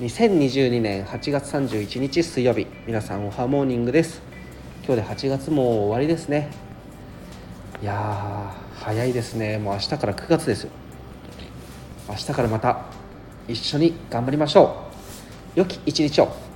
2022年8月31日水曜日。皆さんおはモーニングです。今日で8月も終わりですね。いやー早いですね。もう明日から9月です明日からまた一緒に頑張りましょう。良き一日を。